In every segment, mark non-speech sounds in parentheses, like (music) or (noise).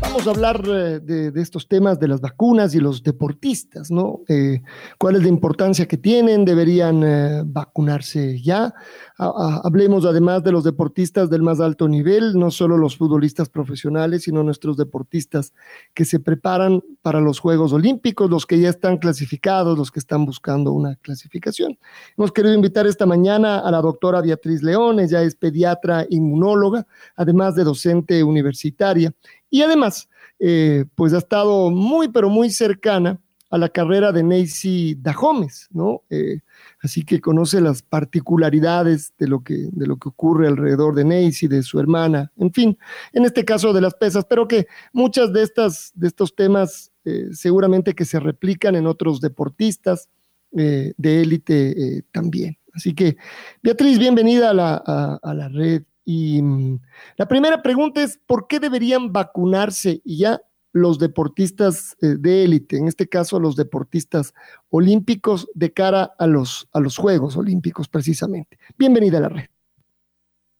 vamos a hablar eh, de, estos temas de las vacunas y los deportistas, ¿no? Eh, ¿Cuál es la importancia que tienen? ¿Deberían eh, vacunarse ya? hablemos además de los deportistas del más alto nivel, no solo los futbolistas profesionales, sino nuestros deportistas que se preparan para los Juegos Olímpicos, los que ya están clasificados, los que están buscando una clasificación. Hemos querido invitar esta mañana a la doctora Beatriz León, ella es pediatra inmunóloga, además de docente universitaria y además, eh, pues ha estado muy, pero muy cercana a la carrera de Nancy Dahomes, ¿no? Eh, así que conoce las particularidades de lo, que, de lo que ocurre alrededor de Nancy, de su hermana, en fin, en este caso de las pesas, pero que muchas de, estas, de estos temas eh, seguramente que se replican en otros deportistas de élite también. Así que, Beatriz, bienvenida a la, a la red y mm, la primera pregunta es, ¿por qué deberían vacunarse y ya los deportistas eh, de élite, en este caso los deportistas olímpicos, de cara a los, a los Juegos Olímpicos precisamente? Bienvenida a la red.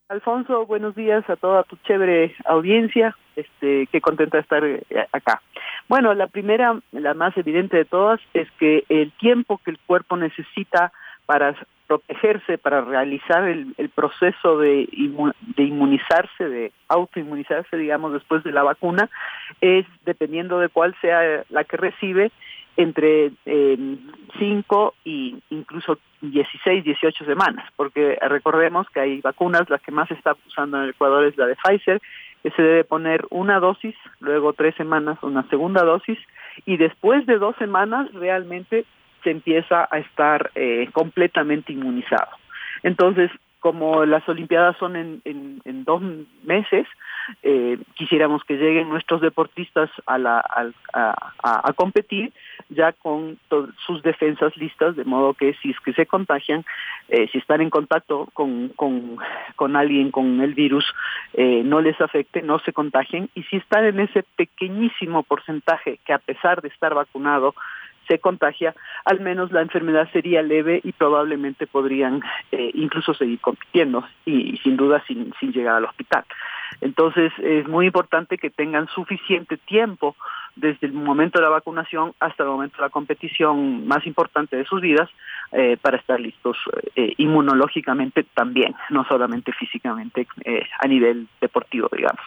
Alfonso, buenos días a toda tu chévere audiencia. Este, qué contenta de estar eh, acá. Bueno, la primera, la más evidente de todas, es que el tiempo que el cuerpo necesita para protegerse, para realizar el, proceso de, de inmunizarse, de autoinmunizarse, digamos, después de la vacuna, es, dependiendo de cuál sea la que recibe, entre 5 y incluso 16, 18 semanas, porque recordemos que hay vacunas, la que más se está usando en el Ecuador es la de Pfizer, que se debe poner una dosis, luego tres semanas una segunda dosis, y después de dos semanas realmente se empieza a estar eh, completamente inmunizado. Entonces, como las Olimpiadas son en, dos meses, eh, quisiéramos que lleguen nuestros deportistas a, la, a, competir ya con sus defensas listas, de modo que si es que se contagian, eh, si están en contacto con, alguien con el virus, no les afecte, no se contagien, y si están en ese pequeñísimo porcentaje que a pesar de estar vacunado, se contagia, al menos la enfermedad sería leve y probablemente podrían eh, incluso seguir compitiendo y, sin duda sin, llegar al hospital. Entonces es muy importante que tengan suficiente tiempo desde el momento de la vacunación hasta el momento de la competición más importante de sus vidas eh, para estar listos eh, inmunológicamente también, no solamente físicamente a nivel deportivo, digamos.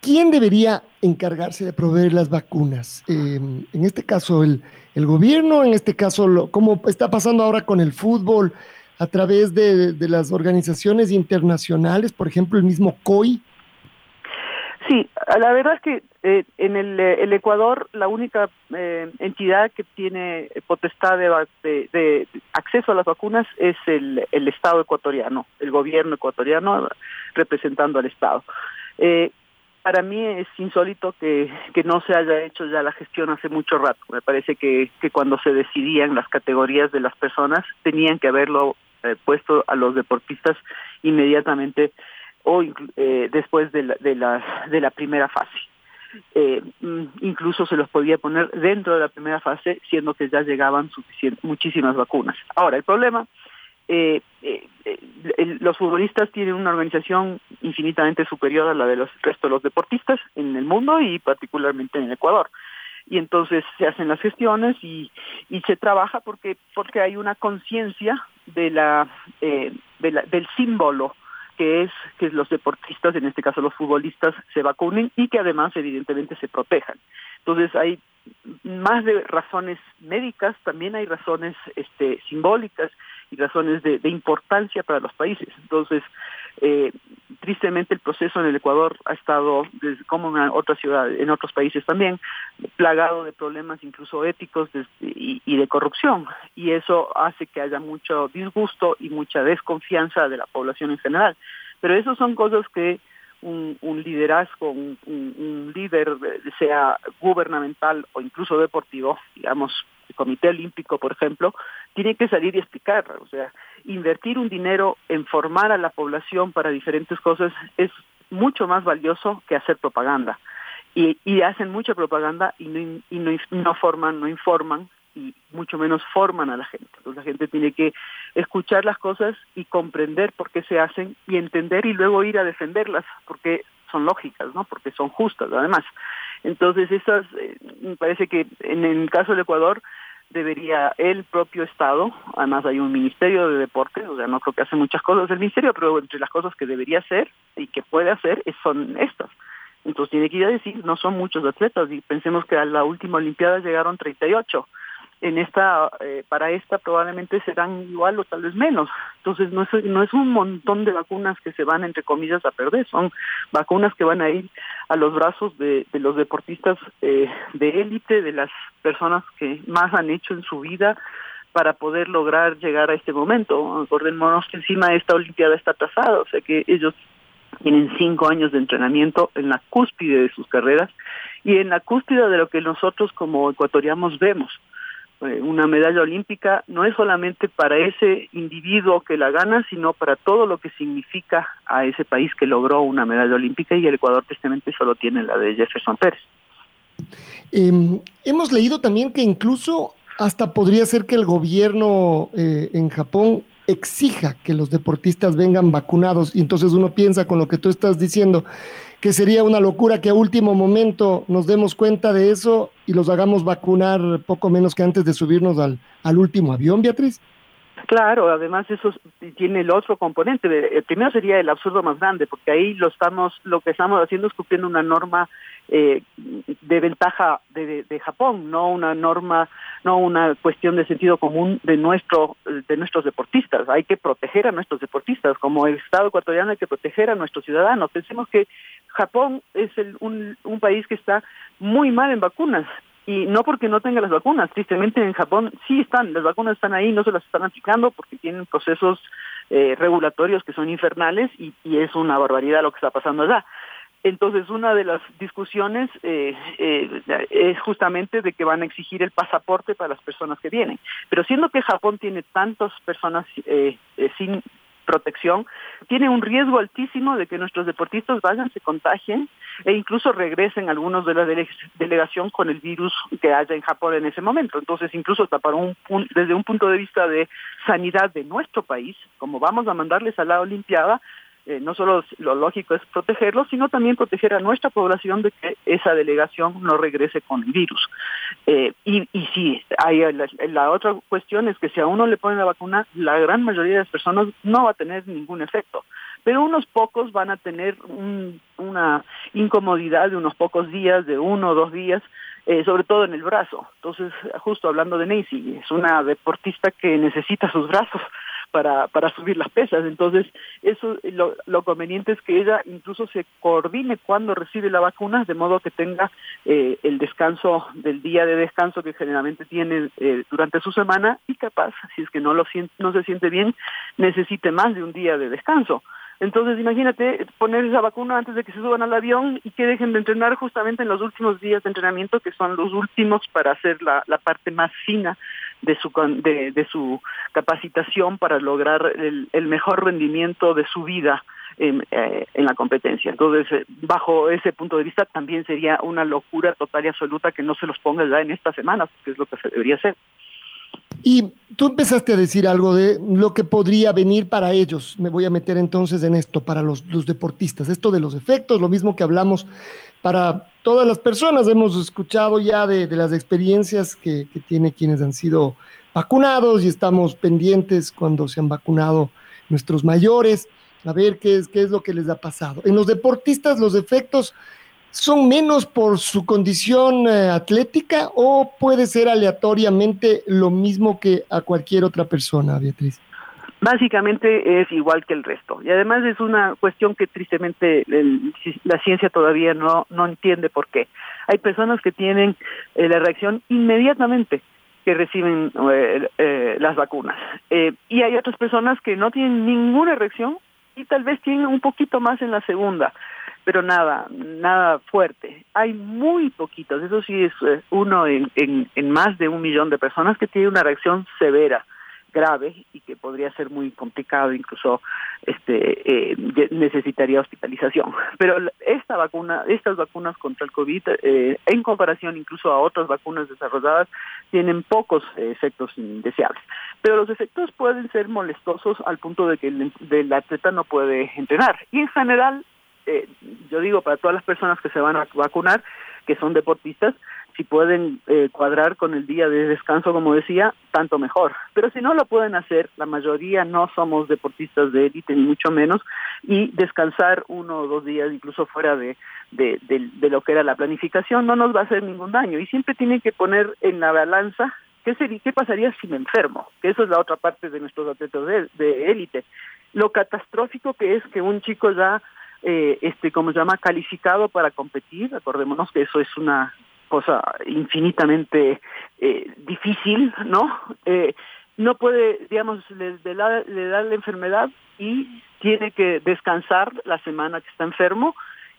¿Quién debería encargarse de proveer las vacunas? en este caso, el, el gobierno, en este caso, lo, como está pasando ahora con el fútbol, a través de, las organizaciones internacionales, por ejemplo, el mismo COI. Sí, la verdad es que eh, en el, Ecuador la única eh, entidad que tiene potestad de, acceso a las vacunas es el, el Estado ecuatoriano, el gobierno ecuatoriano representando al Estado. Eh, para mí es insólito que, que no se haya hecho ya la gestión hace mucho rato. Me parece que, que cuando se decidían las categorías de las personas tenían que haberlo eh, puesto a los deportistas inmediatamente o eh, después de la, de, la, de la primera fase. Eh, mm, incluso se los podía poner dentro de la primera fase, siendo que ya llegaban muchísimas vacunas. Ahora, el problema eh, eh, los futbolistas tienen una organización infinitamente superior a la de los resto de los deportistas en el mundo y particularmente en Ecuador. Y entonces se hacen las gestiones y, y se trabaja porque porque hay una conciencia de eh, de la del símbolo que es que los deportistas, en este caso los futbolistas, se vacunen y que además evidentemente se protejan. Entonces hay más de razones médicas, también hay razones este, simbólicas y razones de, importancia para los países. Entonces, eh, tristemente el proceso en el Ecuador ha estado, como en otras ciudades, en otros países también, plagado de problemas incluso éticos y, y, de corrupción. Y eso hace que haya mucho disgusto y mucha desconfianza de la población en general. Pero eso son cosas que un, un liderazgo, un, un, líder, sea gubernamental o incluso deportivo, digamos, el Comité Olímpico, por ejemplo, tiene que salir y explicar. O sea, invertir un dinero en formar a la población para diferentes cosas es mucho más valioso que hacer propaganda. Y, y hacen mucha propaganda y no, y no forman, no informan y mucho menos forman a la gente. Entonces la gente tiene que escuchar las cosas y comprender por qué se hacen y entender y luego ir a defenderlas porque son lógicas, ¿no? Porque son justas, además. Entonces, esas, eh, parece que en el caso del Ecuador debería el propio Estado, además hay un Ministerio de Deportes, o sea, no creo que hace muchas cosas el Ministerio, pero entre las cosas que debería hacer y que puede hacer son estas. Entonces tiene que ir a decir, no son muchos atletas, y pensemos que a la última Olimpiada llegaron 38 en esta eh, para esta probablemente serán igual o tal vez menos. Entonces no es no es un montón de vacunas que se van entre comillas a perder. Son vacunas que van a ir a los brazos de, los deportistas eh, de élite de las personas que más han hecho en su vida para poder lograr llegar a este momento. Acordémonos que encima esta olimpiada está atrasada o sea que ellos tienen cinco años de entrenamiento en la cúspide de sus carreras y en la cúspide de lo que nosotros como ecuatorianos vemos una medalla olímpica no es solamente para ese individuo que la gana, sino para todo lo que significa a ese país que logró una medalla olímpica y el Ecuador tristemente solo tiene la de Jefferson Pérez. Eh, hemos leído también que incluso hasta podría ser que el gobierno eh, en Japón exija que los deportistas vengan vacunados y entonces uno piensa con lo que tú estás diciendo que sería una locura que a último momento nos demos cuenta de eso y los hagamos vacunar poco menos que antes de subirnos al, al último avión, Beatriz. Claro, además eso tiene el otro componente. El primero sería el absurdo más grande, porque ahí lo estamos, lo que estamos haciendo es cumpliendo una norma eh, de ventaja de, de, Japón, no una norma, no una cuestión de sentido común de nuestro, de nuestros deportistas. Hay que proteger a nuestros deportistas, como el Estado ecuatoriano hay que proteger a nuestros ciudadanos. Pensemos que Japón es el, un, un país que está muy mal en vacunas y no porque no tenga las vacunas, tristemente en Japón sí están, las vacunas están ahí, no se las están aplicando porque tienen procesos eh, regulatorios que son infernales y, y, es una barbaridad lo que está pasando allá. Entonces, una de las discusiones eh, eh, es justamente de que van a exigir el pasaporte para las personas que vienen. Pero siendo que Japón tiene tantas personas eh, eh sin protección, tiene un riesgo altísimo de que nuestros deportistas vayan, se contagien e incluso regresen algunos de la dele delegación con el virus que haya en Japón en ese momento. Entonces, incluso hasta para un, un, desde un punto de vista de sanidad de nuestro país, como vamos a mandarles a la Olimpiada, eh, no solo lo lógico es protegerlos, sino también proteger a nuestra población de que esa delegación no regrese con el virus. Eh, y, y sí, hay la, otra cuestión es que si a uno le ponen la vacuna, la gran mayoría de las personas no va a tener ningún efecto, pero unos pocos van a tener un, una incomodidad de unos pocos días, de uno o dos días, eh, sobre todo en el brazo. Entonces, justo hablando de Nancy, es una deportista que necesita sus brazos para, para subir las pesas. Entonces, eso lo, lo conveniente es que ella incluso se coordine cuando recibe la vacuna, de modo que tenga eh, el descanso del día de descanso que generalmente tiene eh, durante su semana y capaz, si es que no, lo no se siente bien, necesite más de un día de descanso. Entonces, imagínate poner esa vacuna antes de que se suban al avión y que dejen de entrenar justamente en los últimos días de entrenamiento, que son los últimos para hacer la, la parte más fina de su, de, de su capacitación para lograr el, el mejor rendimiento de su vida en, eh, la competencia. Entonces, eh, bajo ese punto de vista, también sería una locura total y absoluta que no se los ponga ya en esta semana, que es lo que se debería hacer. Y tú empezaste a decir algo de lo que podría venir para ellos. Me voy a meter entonces en esto, para los, deportistas, esto de los efectos, lo mismo que hablamos para todas las personas. Hemos escuchado ya de, de las experiencias que, que tiene quienes han sido vacunados y estamos pendientes cuando se han vacunado nuestros mayores, a ver qué es, qué es lo que les ha pasado. En los deportistas los efectos son menos por su condición eh, atlética o puede ser aleatoriamente lo mismo que a cualquier otra persona, Beatriz? básicamente es igual que el resto. Y además es una cuestión que tristemente la ciencia todavía no, no entiende por qué. Hay personas que tienen eh, la reacción inmediatamente que reciben eh, las vacunas. y hay otras personas que no tienen ninguna reacción y tal vez tienen un poquito más en la segunda, pero nada, nada fuerte. Hay muy poquitos, eso sí es uno en, más de un millón de personas que tienen una reacción severa grave y que podría ser muy complicado, incluso este eh, necesitaría hospitalización. Pero esta vacuna, estas vacunas contra el COVID, eh, en comparación incluso a otras vacunas desarrolladas, tienen pocos efectos indeseables. Pero los efectos pueden ser molestosos al punto de que el atleta no puede entrenar. Y en general, eh, yo digo para todas las personas que se van a vacunar, que son deportistas, si pueden eh, cuadrar con el día de descanso, como decía, tanto mejor. Pero si no lo pueden hacer, la mayoría no somos deportistas de élite, ni mucho menos, y descansar uno o dos días, incluso fuera de, de, de, lo que era la planificación, no nos va a hacer ningún daño. Y siempre tienen que poner en la balanza qué, sería, qué pasaría si me enfermo, que eso es la otra parte de nuestros atletas de élite. Lo catastrófico que es que un chico ya eh, este, como se llama, calificado para competir. Acordémonos que eso es una cosa infinitamente eh, difícil, ¿no? Eh, no puede, digamos, le, le, da, la enfermedad y tiene que descansar la semana que está enfermo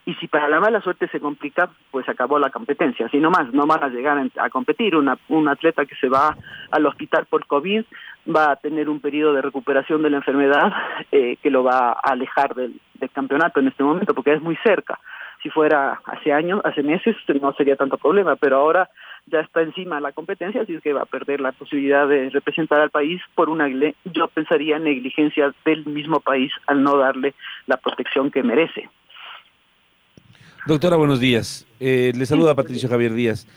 y si para la mala suerte se complica, pues acabó la competencia. Así nomás, no van a llegar a competir. Una, un atleta que se va al hospital por COVID va a tener un periodo de recuperación de la enfermedad (laughs) eh, que lo va a alejar del, campeonato en este momento, porque es muy cerca si fuera hace años, hace meses, no sería tanto problema, pero ahora ya está encima la competencia, así es que va a perder la posibilidad de representar al país por una, yo pensaría, negligencia del mismo país al no darle la protección que merece. Doctora, buenos días. Eh, le saluda Patricio Javier Díaz.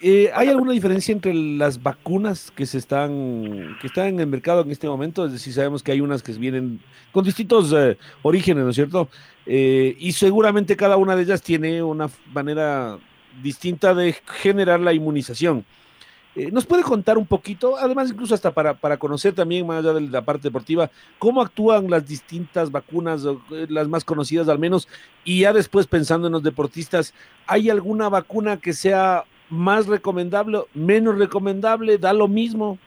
Eh, ¿Hay alguna diferencia entre las vacunas que se están que están en el mercado en este momento? Es decir, sabemos que hay unas que vienen con distintos eh, orígenes, ¿no es cierto? Eh, y seguramente cada una de ellas tiene una manera distinta de generar la inmunización. ¿Nos puede contar un poquito, además incluso hasta para, para conocer también, más allá de la parte deportiva, cómo actúan las distintas vacunas, las más conocidas al menos, y ya después pensando en los deportistas, ¿hay alguna vacuna que sea más recomendable, menos recomendable, da lo mismo?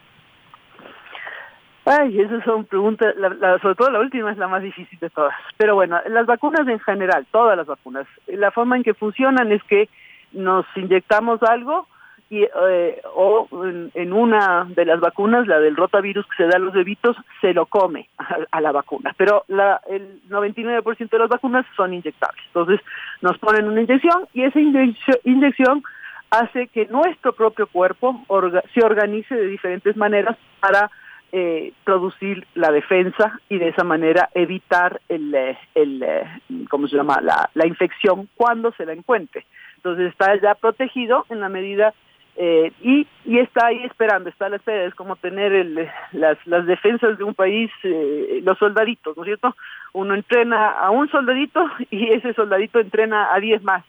Ay, esas son preguntas, la, sobre todo la última es la más difícil de todas. Pero bueno, las vacunas en general, todas las vacunas, la forma en que funcionan es que nos inyectamos algo y, eh, o en, una de las vacunas, la del rotavirus que se da a los bebitos, se lo come a, la vacuna. Pero la, el 99% de las vacunas son inyectables. Entonces nos ponen una inyección y esa inyección hace que nuestro propio cuerpo se organice de diferentes maneras para eh, producir la defensa y de esa manera evitar el, eh, el eh, ¿cómo se llama? La, infección cuando se la encuentre. Entonces está ya protegido en la medida eh, y, y está ahí esperando, está a la espera, es como tener el, las, las defensas de un país, eh, los soldaditos, ¿no es cierto? Uno entrena a un soldadito y ese soldadito entrena a diez más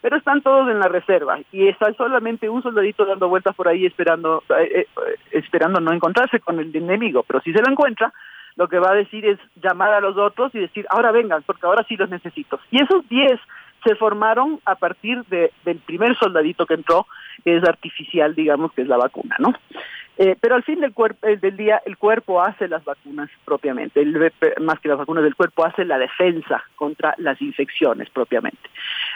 pero están todos en la reserva y está solamente un soldadito dando vueltas por ahí esperando eh, eh, esperando no encontrarse con el enemigo, pero si se lo encuentra, lo que va a decir es llamar a los otros y decir, ahora vengan, porque ahora sí los necesito. Y esos 10 se formaron a partir de, del primer soldadito que entró, que es artificial, digamos, que es la vacuna, ¿no? Eh, pero al fin del, cuerpo, del día, el cuerpo hace las vacunas propiamente, el, más que las vacunas del cuerpo, hace la defensa contra las infecciones propiamente.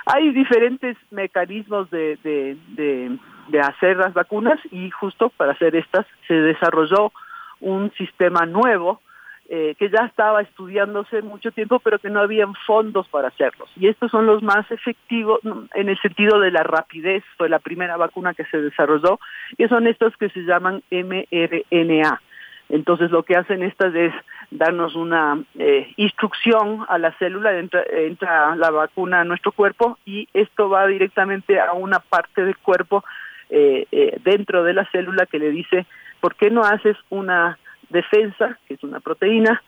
Hay diferentes mecanismos de, de, de, de hacer las vacunas y justo para hacer estas se desarrolló un sistema nuevo eh, que ya estaba estudiándose mucho tiempo, pero que no habían fondos para hacerlos. Y estos son los más efectivos en el sentido de la rapidez, fue la primera vacuna que se desarrolló, y son estos que se llaman mRNA. Entonces lo que hacen estas es darnos una eh, instrucción a la célula, entra, entra, la vacuna a nuestro cuerpo y esto va directamente a una parte del cuerpo eh, eh, dentro de la célula que le dice, ¿por qué no haces una defensa, que es una proteína,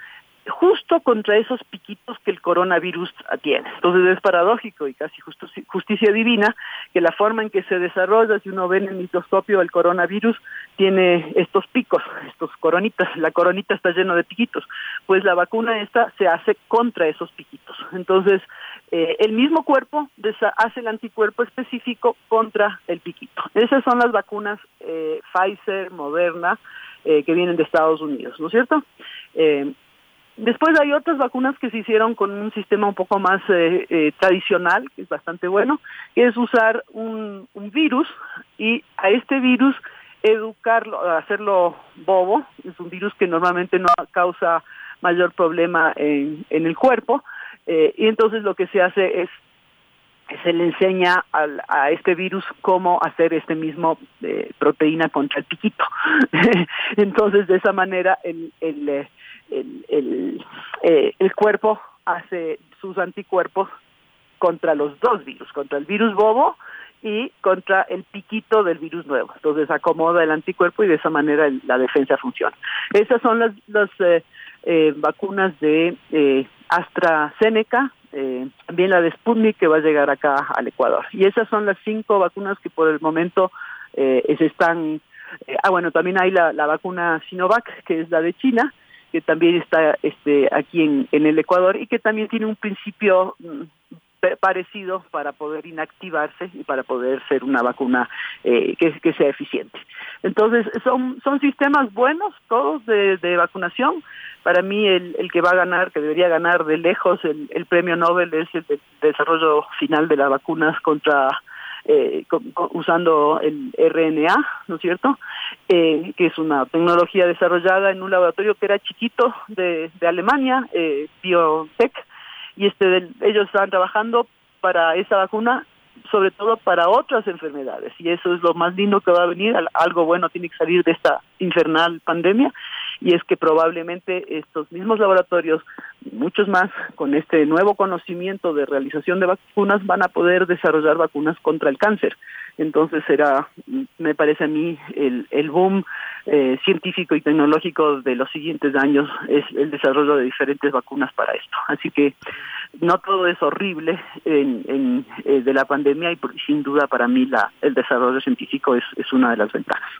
justo contra esos piquitos que el coronavirus tiene. Entonces es paradójico y casi justicia divina que la forma en que se desarrolla, si uno ve en el microscopio el coronavirus, tiene estos picos, estos coronitas, la coronita está lleno de piquitos, pues la vacuna esta se hace contra esos piquitos. Entonces, eh, el mismo cuerpo hace el anticuerpo específico contra el piquito. Esas son las vacunas eh, Pfizer, Moderna, eh, que vienen de Estados Unidos, ¿no es cierto? Después hay otras vacunas que se hicieron con un sistema un poco más eh, eh, tradicional, que es bastante bueno, que es usar un, virus y a este virus educarlo, hacerlo bobo, es un virus que normalmente no causa mayor problema en, el cuerpo, eh, y entonces lo que se hace es se le enseña a este virus cómo hacer este mismo proteína contra el piquito. (laughs) entonces, de esa manera, el, el, el, eh, el, cuerpo hace sus anticuerpos contra los dos virus, contra el virus bobo y contra el piquito del virus nuevo. Entonces acomoda el anticuerpo y de esa manera la defensa funciona. Esas son las, las eh, eh, vacunas de AstraZeneca, también la de Sputnik que va a llegar acá al Ecuador. Y esas son las cinco vacunas que por el momento se están... ah, bueno, también hay la, la vacuna Sinovac, que es la de China, que también está este, aquí en, en el Ecuador y que también tiene un principio mm, parecido para poder inactivarse y para poder ser una vacuna eh, que, sea eficiente. Entonces, son, son sistemas buenos, todos de, de vacunación. Para mí, el, que va a ganar, que debería ganar de lejos el, el premio Nobel es el desarrollo final de las vacunas contra eh, usando el RNA, ¿no es cierto? Eh, que es una tecnología desarrollada en un laboratorio que era chiquito de, de Alemania, eh, BioTech, y este ellos estaban trabajando para esa vacuna sobre todo para otras enfermedades y eso es lo más lindo que va a venir algo bueno tiene que salir de esta infernal pandemia y es que probablemente estos mismos laboratorios, muchos más, con este nuevo conocimiento de realización de vacunas, van a poder desarrollar vacunas contra el cáncer. Entonces será, me parece a mí, el, el boom eh, científico y tecnológico de los siguientes años es el desarrollo de diferentes vacunas para esto. Así que no todo es horrible en, en eh, de la pandemia y sin duda para mí la, el desarrollo científico es, es una de las ventajas.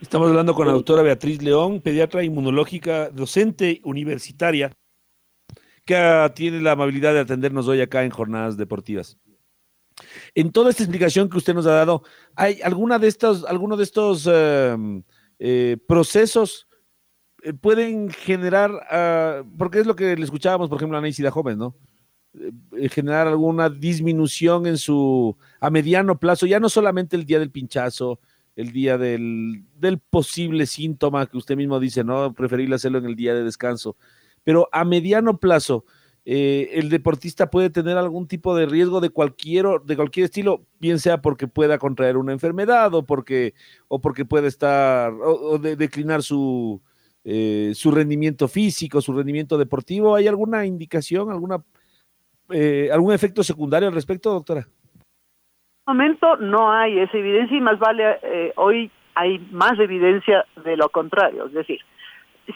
Estamos hablando con la doctora Beatriz León, pediatra inmunológica, docente universitaria, que tiene la amabilidad de atendernos hoy acá en Jornadas Deportivas. En toda esta explicación que usted nos ha dado, ¿hay alguna de estos, alguno de estos em, eh, procesos eh, pueden generar, uh, porque es lo que le escuchábamos, por ejemplo, a Nancy Joven, ¿no? Eh, generar alguna disminución en su, a mediano plazo, ya no solamente el día del pinchazo, el día del, del posible síntoma que usted mismo dice, ¿no? Preferible hacerlo en el día de descanso. Pero a mediano plazo, eh, el deportista puede tener algún tipo de riesgo de cualquier, de cualquier estilo, bien sea porque pueda contraer una enfermedad o porque, o porque puede estar, o, de, declinar su, eh, su rendimiento físico, su rendimiento deportivo. ¿Hay alguna indicación, alguna, eh, algún efecto secundario al respecto, doctora? Momento no hay esa evidencia y más vale eh, hoy hay más evidencia de lo contrario, es decir,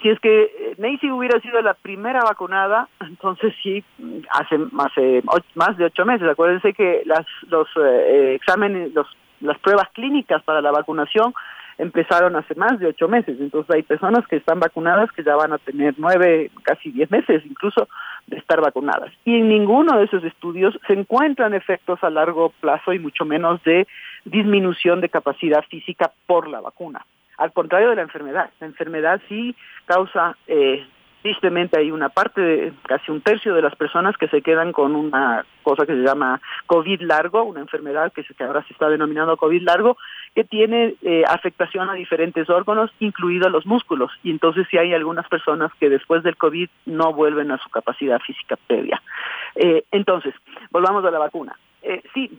si es que eh, Nancy hubiera sido la primera vacunada, (laughs) entonces sí, hace, hace más de ocho meses. Acuérdense que las, los eh, exámenes, los, las pruebas clínicas para la vacunación empezaron hace más de ocho meses. Entonces hay personas que están vacunadas que ya van a tener nueve, casi diez meses incluso de estar vacunadas. Y en ninguno de esos estudios se encuentran efectos a largo plazo y mucho menos de disminución de capacidad física por la vacuna. Al contrario de la enfermedad. La enfermedad sí causa eh, tristemente hay una parte, de, casi un tercio de las personas que se quedan con una cosa que se llama COVID largo, una enfermedad que, ahora se está denominando COVID largo, que tiene eh, afectación a diferentes órganos, incluidos los músculos. Y entonces sí hay algunas personas que después del COVID no vuelven a su capacidad física previa. Eh, entonces, volvamos a la vacuna. Eh, sí,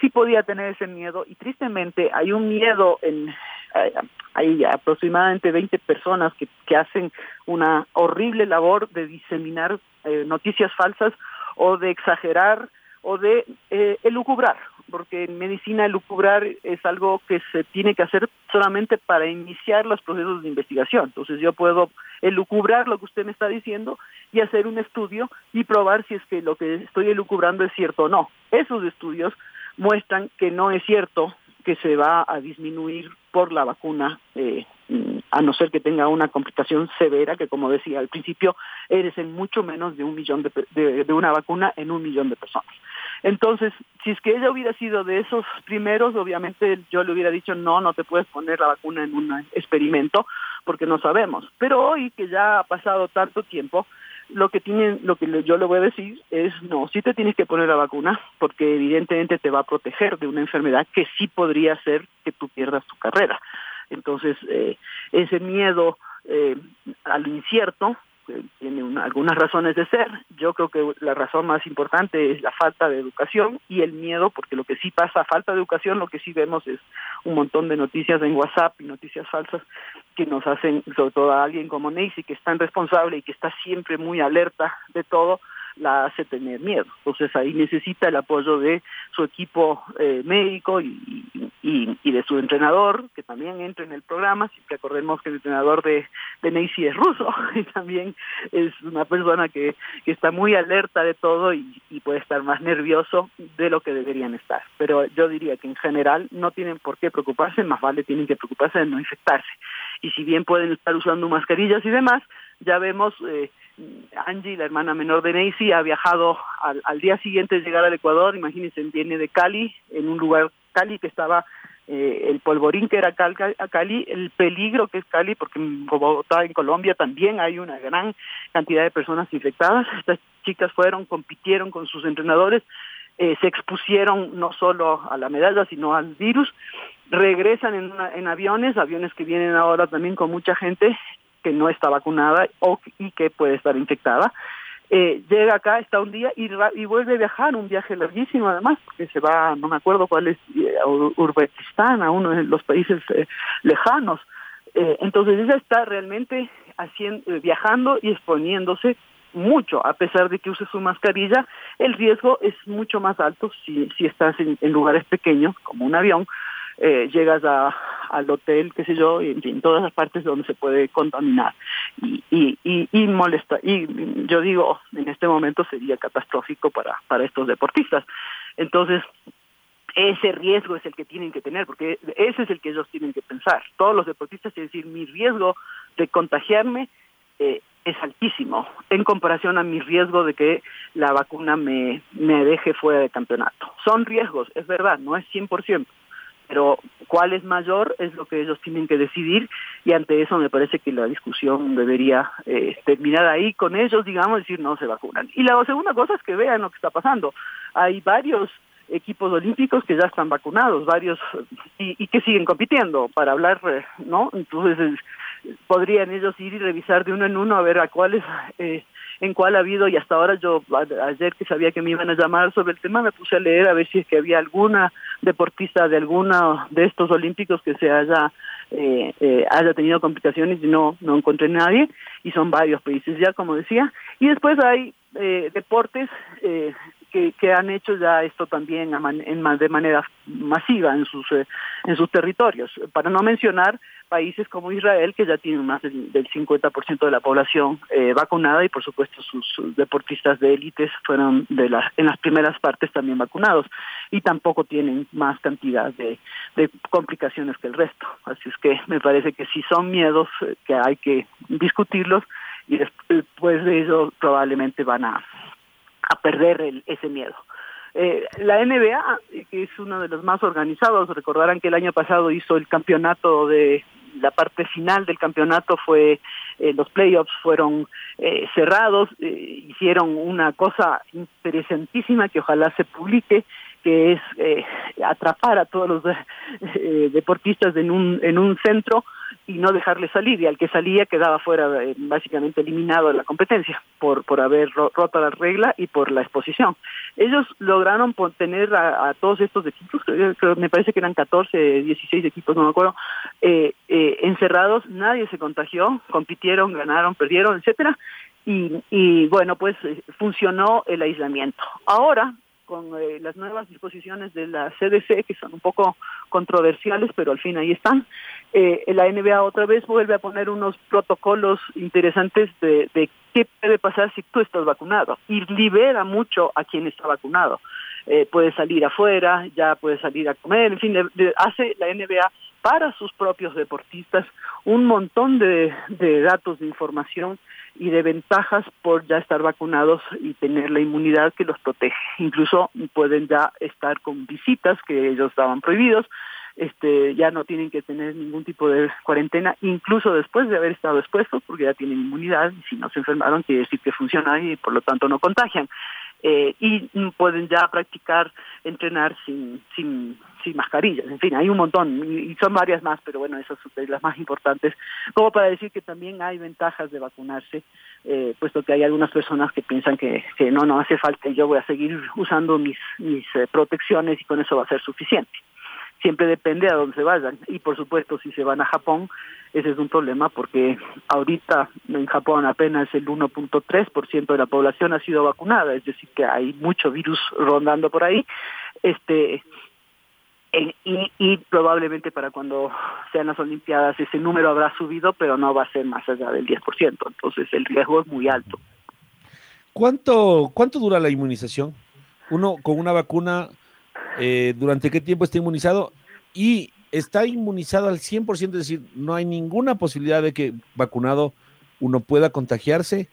sí podía tener ese miedo y tristemente hay un miedo en hay aproximadamente 20 personas que, que hacen una horrible labor de diseminar eh, noticias falsas o de exagerar o de eh, elucubrar porque en medicina lucubrar es algo que se tiene que hacer solamente para iniciar los procesos de investigación. Entonces yo puedo elucubrar lo que usted me está diciendo y hacer un estudio y probar si es que lo que estoy elucubrando es cierto o no. Esos estudios muestran que no es cierto que se va a disminuir por la vacuna, eh, a no ser que tenga una complicación severa, que como decía al principio, eres en mucho menos de un millón de, de, una vacuna en un millón de personas. Entonces, si es que ella hubiera sido de esos primeros, obviamente yo le hubiera dicho, no, no te puedes poner la vacuna en un experimento, porque no sabemos. Pero hoy que ya ha pasado tanto tiempo, lo que tienen, lo que yo le voy a decir es no, sí te tienes que poner la vacuna porque evidentemente te va a proteger de una enfermedad que sí podría hacer que tú pierdas tu carrera. Entonces, eh, ese miedo eh, al incierto tiene algunas razones de ser. Yo creo que la razón más importante es la falta de educación y el miedo, porque lo que sí pasa, falta de educación, lo que sí vemos es un montón de noticias en WhatsApp y noticias falsas que nos hacen, sobre todo a alguien como Nancy, que es tan responsable y que está siempre muy alerta de todo, la hace tener miedo. Entonces ahí necesita el apoyo de su equipo eh, médico y, y, de su entrenador, que también entra en el programa, que acordemos que el entrenador de, de es ruso (laughs) y también es una persona que, que está muy alerta de todo y, y puede estar más nervioso de lo que deberían estar. Pero yo diría que en general no tienen por qué preocuparse, más vale tienen que preocuparse de no infectarse. Y si bien pueden estar usando mascarillas y demás, ya vemos... Eh, Angie, la hermana menor de Nancy, ha viajado al, al, día siguiente de llegar al Ecuador, imagínense, viene de Cali, en un lugar Cali que estaba eh, el polvorín que era Cali, el peligro que es Cali, porque en Bogotá, en Colombia, también hay una gran cantidad de personas infectadas. Estas chicas fueron, compitieron con sus entrenadores, eh, se expusieron no solo a la medalla, sino al virus, regresan en, una, en aviones, aviones que vienen ahora también con mucha gente, que no está vacunada o, y que puede estar infectada. Eh, llega acá, está un día y, y, vuelve a viajar, un viaje larguísimo además, porque se va, no me acuerdo cuál es, eh, a Uzbekistán, a uno de los países eh, lejanos. Eh, entonces ella está realmente haciendo, eh, viajando y exponiéndose mucho, a pesar de que use su mascarilla, el riesgo es mucho más alto si, si estás en lugares pequeños, como un avión, eh, llegas al hotel, qué sé yo, y, en fin, todas las partes donde se puede contaminar y, y, y, y molesta. Y yo digo, en este momento sería catastrófico para, para estos deportistas. Entonces, ese riesgo es el que tienen que tener, porque ese es el que ellos tienen que pensar. Todos los deportistas tienen que decir, mi riesgo de contagiarme eh, es altísimo en comparación a mi riesgo de que la vacuna me, me deje fuera de campeonato. Son riesgos, es verdad, no es 100%, pero cuál es mayor es lo que ellos tienen que decidir y ante eso me parece que la discusión debería eh, terminar ahí con ellos, digamos, decir no se vacunan. Y la segunda cosa es que vean lo que está pasando. Hay varios equipos olímpicos que ya están vacunados, varios y, y que siguen compitiendo para hablar, eh, ¿no? Entonces podrían ellos ir y revisar de uno en uno a ver a cuáles eh, en cuál ha habido y hasta ahora yo ayer que sabía que me iban a llamar sobre el tema me puse a leer a ver si es que había alguna deportista de alguna de estos olímpicos que se haya eh, eh, haya tenido complicaciones y no no encontré nadie y son varios países ya como decía. Y después hay eh, deportes eh, que, que, han hecho ya esto también en, de manera masiva en sus eh, en sus territorios. Para no mencionar países como Israel que ya tienen más del, del 50% de la población eh, vacunada y por supuesto sus, deportistas de élites fueron de las en las primeras partes también vacunados y tampoco tienen más cantidad de, de complicaciones que el resto así es que me parece que si son miedos que hay que discutirlos y después de eso probablemente van a, a perder el, ese miedo. Eh, la NBA, que es uno de los más organizados, recordarán que el año pasado hizo el campeonato de la parte final del campeonato fue eh, los playoffs fueron eh, cerrados, eh, hicieron una cosa interesantísima que ojalá se publique, que es eh, atrapar a todos los (laughs) deportistas en un en un centro y no dejarle salir y al que salía quedaba fuera eh, básicamente eliminado de la competencia por por haber roto la regla y por la exposición. Ellos lograron tener a, todos estos equipos creo, creo, me parece que eran 14 16 equipos no me acuerdo eh, eh, encerrados nadie se contagió compitieron ganaron perdieron etcétera y, y bueno pues funcionó el aislamiento. Ahora con eh, las nuevas disposiciones de la CDC, que son un poco controversiales, pero al fin ahí están, eh, la NBA otra vez vuelve a poner unos protocolos interesantes de, de qué puede pasar si tú estás vacunado y libera mucho a quien está vacunado. Eh, puede salir afuera, ya puede salir a comer, en fin, hace la NBA para sus propios deportistas un montón de, de datos de información y de ventajas por ya estar vacunados y tener la inmunidad que los protege. Incluso pueden ya estar con visitas que ellos estaban prohibidos, este, ya no tienen que tener ningún tipo de cuarentena, incluso después de haber estado expuestos, porque ya tienen inmunidad y si no se enfermaron quiere decir que funciona y por lo tanto no contagian. Eh, y pueden ya practicar, entrenar sin, sin, sin mascarillas. En fin, hay un montón y son varias más, pero bueno, esas son las más importantes, como para decir que también hay ventajas de vacunarse, eh, puesto que hay algunas personas que piensan que, que no, no hace falta yo voy a seguir usando mis, mis eh, protecciones y con eso va a ser suficiente siempre depende a dónde se vayan. Y por supuesto, si se van a Japón, ese es un problema porque ahorita en Japón apenas el 1.3% de la población ha sido vacunada, es decir, que hay mucho virus rondando por ahí. Este y, y probablemente para cuando sean las Olimpiadas ese número habrá subido, pero no va a ser más allá del 10%, entonces el riesgo es muy alto. ¿Cuánto, cuánto dura la inmunización? Uno con una vacuna eh, durante qué tiempo está inmunizado y está inmunizado al 100%, es decir, no hay ninguna posibilidad de que vacunado uno pueda contagiarse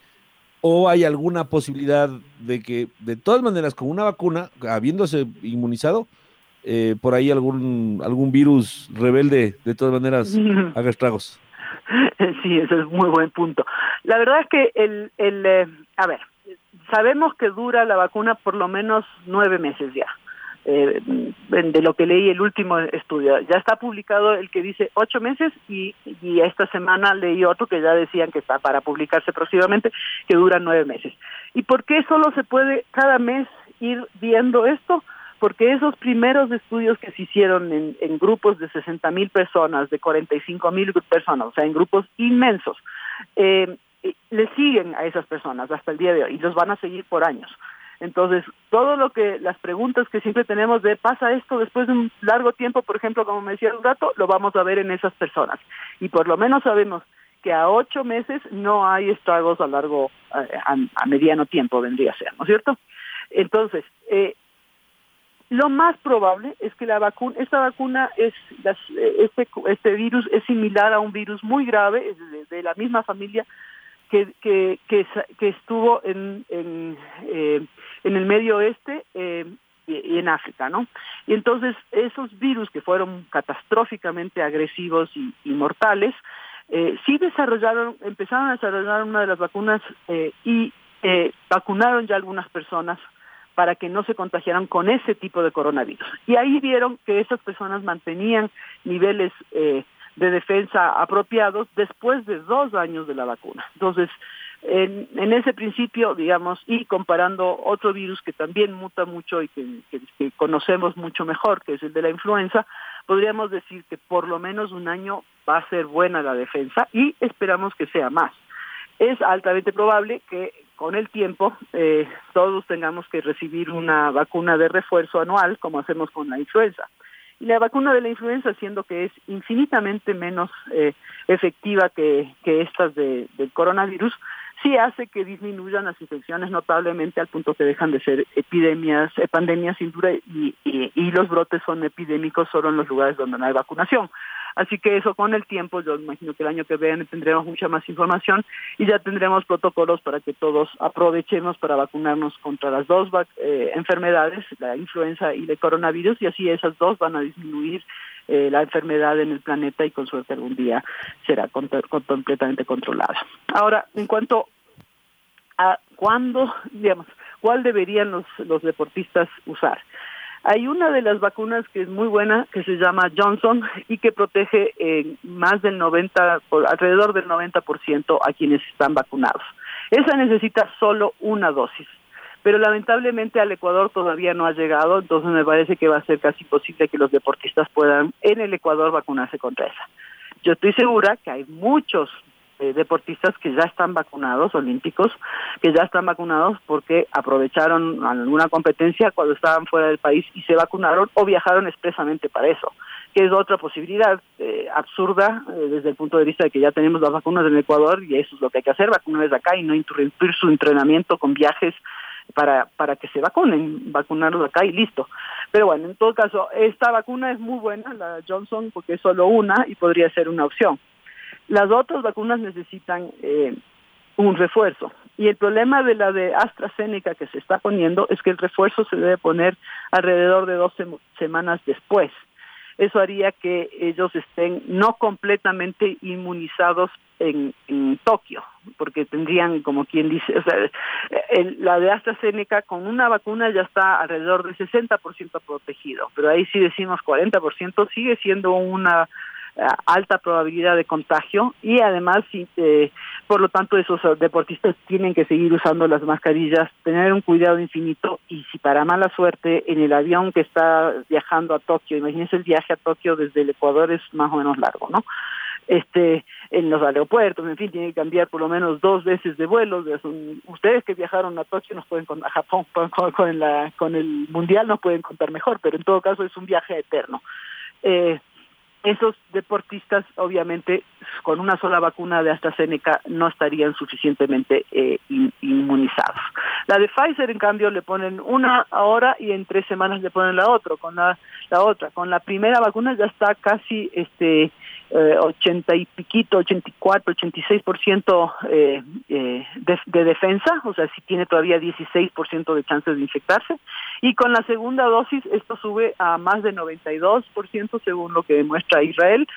o hay alguna posibilidad de que de todas maneras con una vacuna, habiéndose inmunizado, eh, por ahí algún algún virus rebelde de todas maneras (laughs) haga estragos. Sí, ese es muy buen punto. La verdad es que el, el eh, a ver, sabemos que dura la vacuna por lo menos nueve meses ya eh, de lo que leí el último estudio. Ya está publicado el que dice ocho meses y, y esta semana leí otro que ya decían que está para publicarse próximamente, que dura nueve meses. ¿Y por qué solo se puede cada mes ir viendo esto? Porque esos primeros estudios que se hicieron en, en grupos de 60 mil personas, de 45 mil personas, o sea, en grupos inmensos, eh, le siguen a esas personas hasta el día de hoy y los van a seguir por años. Entonces, todo lo que, las preguntas que siempre tenemos de pasa esto después de un largo tiempo, por ejemplo, como me decía un rato, lo vamos a ver en esas personas. Y por lo menos sabemos que a ocho meses no hay estragos a largo, a, mediano tiempo vendría a ser, ¿no es cierto? Entonces, eh, lo más probable es que la vacuna, esta vacuna es, las, este, este virus es similar a un virus muy grave, es de la misma familia que, que, que, que estuvo en, en, eh, en el Medio Oeste eh, y, en África, ¿no? Y entonces esos virus que fueron catastróficamente agresivos y, mortales, eh, sí desarrollaron, empezaron a desarrollar una de las vacunas eh, y eh, vacunaron ya algunas personas para que no se contagiaran con ese tipo de coronavirus. Y ahí vieron que esas personas mantenían niveles de defensa apropiados después de dos años de la vacuna. Entonces, en, en, ese principio, digamos, y comparando otro virus que también muta mucho y que, que, conocemos mucho mejor, que es el de la influenza, podríamos decir que por lo menos un año va a ser buena la defensa y esperamos que sea más. Es altamente probable que con el tiempo eh, todos tengamos que recibir una vacuna de refuerzo anual, como hacemos con la influenza. Y la vacuna de la influenza, siendo que es infinitamente menos eh, efectiva que, que estas de, del coronavirus, sí hace que disminuyan las infecciones notablemente al punto que dejan de ser epidemias, eh, pandemias sin duda y, y, y, los brotes son epidémicos solo en los lugares donde no hay vacunación. Así que eso con el tiempo, yo imagino que el año que viene tendremos mucha más información y ya tendremos protocolos para que todos aprovechemos para vacunarnos contra las dos eh, enfermedades, la influenza y el coronavirus, y así esas dos van a disminuir eh, la enfermedad en el planeta y con suerte algún día será completamente controlada. Ahora, en cuanto a cuándo, digamos, cuál deberían los, los deportistas usar. Hay una de las vacunas que es muy buena, que se llama Johnson y que protege eh, más del 90, por, alrededor del 90% a quienes están vacunados. Esa necesita solo una dosis, pero lamentablemente al Ecuador todavía no ha llegado, entonces me parece que va a ser casi posible que los deportistas puedan en el Ecuador vacunarse contra esa. Yo estoy segura que hay muchos eh, deportistas que ya están vacunados, olímpicos, que ya están vacunados porque aprovecharon alguna competencia cuando estaban fuera del país y se vacunaron o viajaron expresamente para eso, que es otra posibilidad eh, absurda eh, desde el punto de vista de que ya tenemos las vacunas en Ecuador y eso es lo que hay que hacer, vacunarles acá y no interrumpir su entrenamiento con viajes para, para que se vacunen, vacunarlos acá y listo. Pero bueno, en todo caso, esta vacuna es muy buena, la Johnson, porque es solo una y podría ser una opción. Las otras vacunas necesitan eh, un refuerzo. Y el problema de la de AstraZeneca que se está poniendo es que el refuerzo se debe poner alrededor de dos semanas después. Eso haría que ellos estén no completamente inmunizados en, Tokio, porque tendrían, como quien dice, o sea, la de AstraZeneca con una vacuna ya está alrededor del 60% protegido, pero ahí sí decimos 40% sigue siendo una alta probabilidad de contagio y además, eh, por lo tanto, esos deportistas tienen que seguir usando las mascarillas, tener un cuidado infinito y si para mala suerte en el avión que está viajando a Tokio, imagínense el viaje a Tokio desde el Ecuador es más o menos largo, ¿no? este en los aeropuertos, en fin, tiene que cambiar por lo menos dos veces de vuelo. Ustedes que viajaron a Tokio nos pueden a Japón (laughs) con, con, la, con el mundial nos pueden contar mejor, pero en todo caso es un viaje eterno. Eh, esos deportistas obviamente con una sola vacuna de AstraZeneca no estarían suficientemente eh, inmunizados. La de Pfizer en cambio le ponen una ahora y en tres semanas le ponen la otra, con la, la otra. Con la primera vacuna ya está casi este 80 y piquito, 84, 86% eh, eh, de, de defensa, o sea, si tiene todavía 16% de chances de infectarse. Y con la segunda dosis esto sube a más de 92% según lo que demuestra Israel.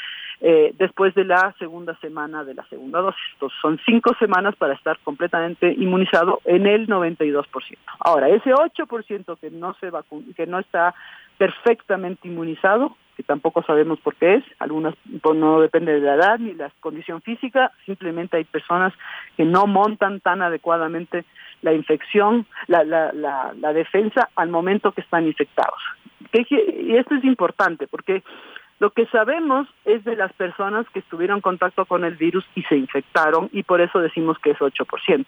Eh, después de la segunda semana de la segunda dosis. Entonces, son cinco semanas para estar completamente inmunizado en el 92%. Ahora, ese 8% que no se que no está perfectamente inmunizado, que tampoco sabemos por qué es, algunas pues, no depende de la edad ni la condición física, simplemente hay personas que no montan tan adecuadamente la infección, la, la, la, la defensa al momento que están infectados. Y esto es importante porque lo que sabemos es de las personas que estuvieron en contacto con el virus y se infectaron y por eso decimos que es 8%.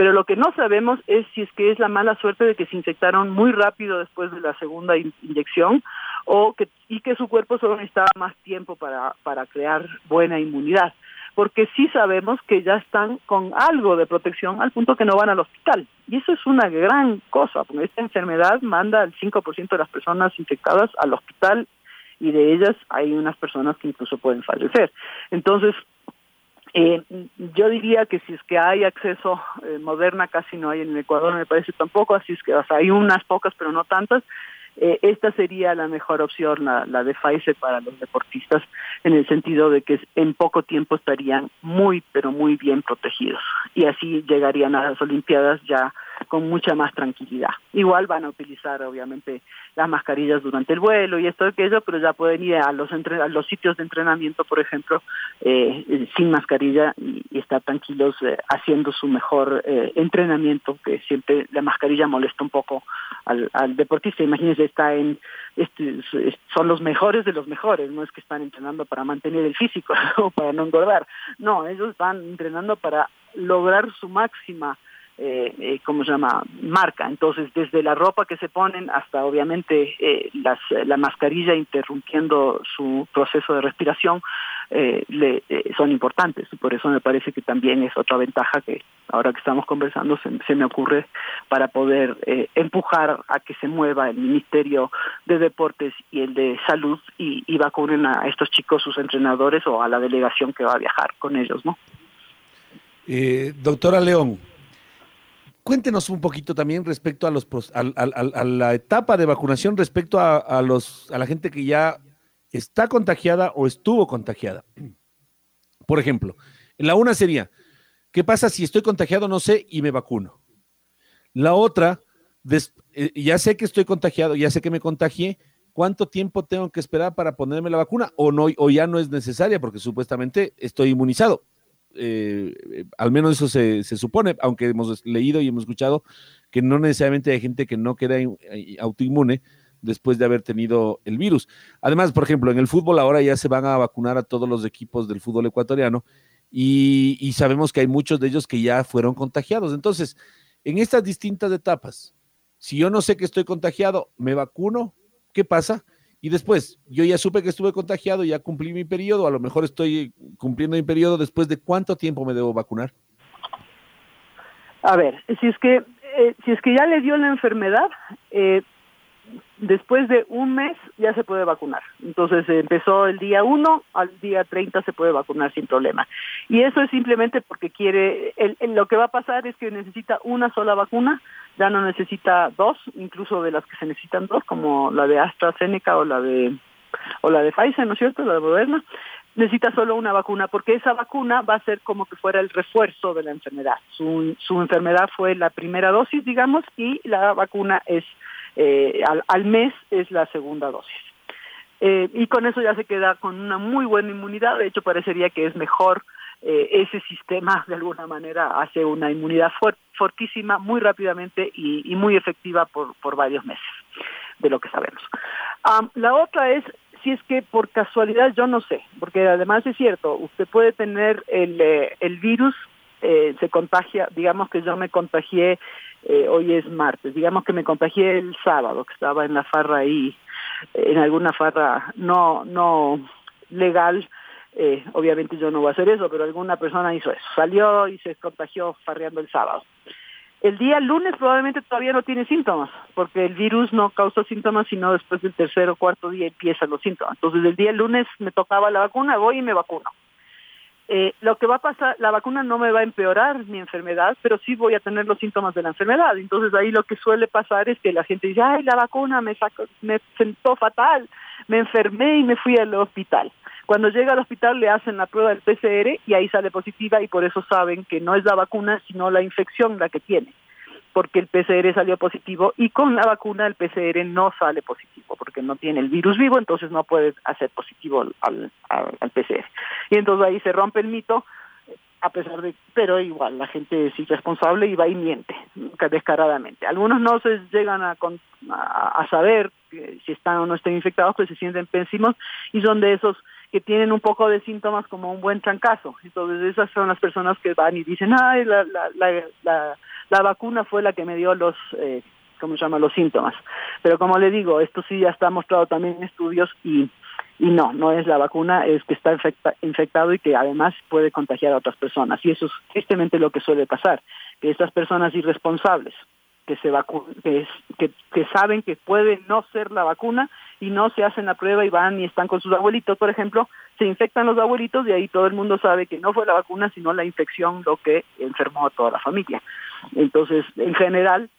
Pero lo que no sabemos es si es que es la mala suerte de que se infectaron muy rápido después de la segunda inyección o que, y que su cuerpo solo necesitaba más tiempo para, para crear buena inmunidad. Porque sí sabemos que ya están con algo de protección al punto que no van al hospital. Y eso es una gran cosa, porque esta enfermedad manda al 5% de las personas infectadas al hospital y de ellas hay unas personas que incluso pueden fallecer. Entonces, eh, yo diría que si es que hay acceso eh, moderna, casi no hay en el Ecuador, me parece tampoco, así es que hay unas pocas, pero no tantas. Eh, esta sería la mejor opción, la, la, de Pfizer para los deportistas, en el sentido de que en poco tiempo estarían muy, pero muy bien protegidos. Y así llegarían a las Olimpiadas ya con mucha más tranquilidad. Igual van a utilizar, obviamente, las mascarillas durante el vuelo y esto y aquello, pero ya pueden ir a los, a los sitios de entrenamiento, por ejemplo, eh, sin mascarilla y, estar tranquilos eh, haciendo su mejor eh, entrenamiento, que siempre la mascarilla molesta un poco al, al deportista. Imagínense, está en, este, son los mejores de los mejores, no es que están entrenando para mantener el físico (laughs) o para no engordar, no, ellos van entrenando para lograr su máxima eh, eh, ¿cómo se llama?, marca. Entonces, desde la ropa que se ponen hasta, obviamente, eh, las, la mascarilla interrumpiendo su proceso de respiración, eh, le, eh, son importantes. Por eso me parece que también es otra ventaja que ahora que estamos conversando se, se me ocurre para poder eh, empujar a que se mueva el Ministerio de Deportes y el de Salud y, y vacunen a estos chicos, sus entrenadores o a la delegación que va a viajar con ellos, ¿no? doctora León, cuéntenos un poquito también respecto a los a, la etapa de vacunación respecto a, la gente que ya está contagiada o estuvo contagiada. Por ejemplo, la una sería, ¿qué pasa si estoy contagiado, no sé, y me vacuno? La otra, eh, ya sé que estoy contagiado, ya sé que me contagié, ¿cuánto tiempo tengo que esperar para ponerme la vacuna? O no, o ya no es necesaria porque supuestamente estoy inmunizado. Eh, al menos eso se, se, supone, aunque hemos leído y hemos escuchado que no necesariamente hay gente que no queda autoinmune después de haber tenido el virus. Además, por ejemplo, en el fútbol ahora ya se van a vacunar a todos los equipos del fútbol ecuatoriano y, y sabemos que hay muchos de ellos que ya fueron contagiados. Entonces, en estas distintas etapas, si yo no sé que estoy contagiado, me vacuno, ¿qué pasa? Y después, yo ya supe que estuve contagiado, ya cumplí mi periodo, a lo mejor estoy cumpliendo mi periodo, después de cuánto tiempo me debo vacunar? A ver, si es que eh, si es que ya le dio la enfermedad, eh, después de un mes ya se puede vacunar. Entonces empezó el día 1, al día 30 se puede vacunar sin problema. Y eso es simplemente porque quiere, el, lo que va a pasar es que necesita una sola vacuna, ya no necesita dos, incluso de las que se necesitan dos, como la de AstraZeneca o la de o la de Pfizer, ¿no es cierto? La de Moderna, necesita solo una vacuna, porque esa vacuna va a ser como que fuera el refuerzo de la enfermedad. Su, su enfermedad fue la primera dosis, digamos, y la vacuna es eh, al, al, mes es la segunda dosis. Eh, y con eso ya se queda con una muy buena inmunidad, de hecho parecería que es mejor eh, ese sistema de alguna manera hace una inmunidad fortísima muy rápidamente y, muy efectiva por, por varios meses, de lo que sabemos. La otra es si es que por casualidad yo no sé, porque además es cierto, usted puede tener el, eh, el virus, eh, se contagia, digamos que yo me contagié eh, hoy es martes, digamos que me contagié el sábado, que estaba en la farra ahí, en alguna farra no, no legal, eh, obviamente yo no voy a hacer eso, pero alguna persona hizo eso, salió y se contagió farreando el sábado. El día lunes probablemente todavía no tiene síntomas, porque el virus no causa síntomas, sino después del tercer o cuarto día empiezan los síntomas. Entonces el día lunes me tocaba la vacuna, voy y me vacuno. Eh, lo que va a pasar, la vacuna no me va a empeorar mi enfermedad, pero sí voy a tener los síntomas de la enfermedad. Entonces ahí lo que suele pasar es que la gente dice, ay, la vacuna me, sacó, me sentó fatal, me enfermé y me fui al hospital. Cuando llega al hospital le hacen la prueba del PCR y ahí sale positiva y por eso saben que no es la vacuna, sino la infección la que tiene porque el PCR salió positivo y con la vacuna el PCR no sale positivo porque no tiene el virus vivo, entonces no puede hacer positivo al, al, PCR. Y entonces ahí se rompe el mito, a pesar de, pero igual la gente es irresponsable y va y miente descaradamente. Algunos no se llegan a, a, a saber si están o no están infectados, pues se sienten pésimos y son de esos que tienen un poco de síntomas como un buen trancazo. Entonces esas son las personas que van y dicen, ay, la, la, la, la la vacuna fue la que me dio los, eh, ¿cómo se llama?, los síntomas. Pero como le digo, esto sí ya está mostrado también en estudios y, y no, no es la vacuna, es que está infecta, infectado y que además puede contagiar a otras personas. Y eso es tristemente lo que suele pasar, que estas personas irresponsables que se que, que, saben que puede no ser la vacuna y no se hacen la prueba y van y están con sus abuelitos, por ejemplo, se infectan los abuelitos y ahí todo el mundo sabe que no fue la vacuna, sino la infección lo que enfermó a toda la familia. Entonces, en general,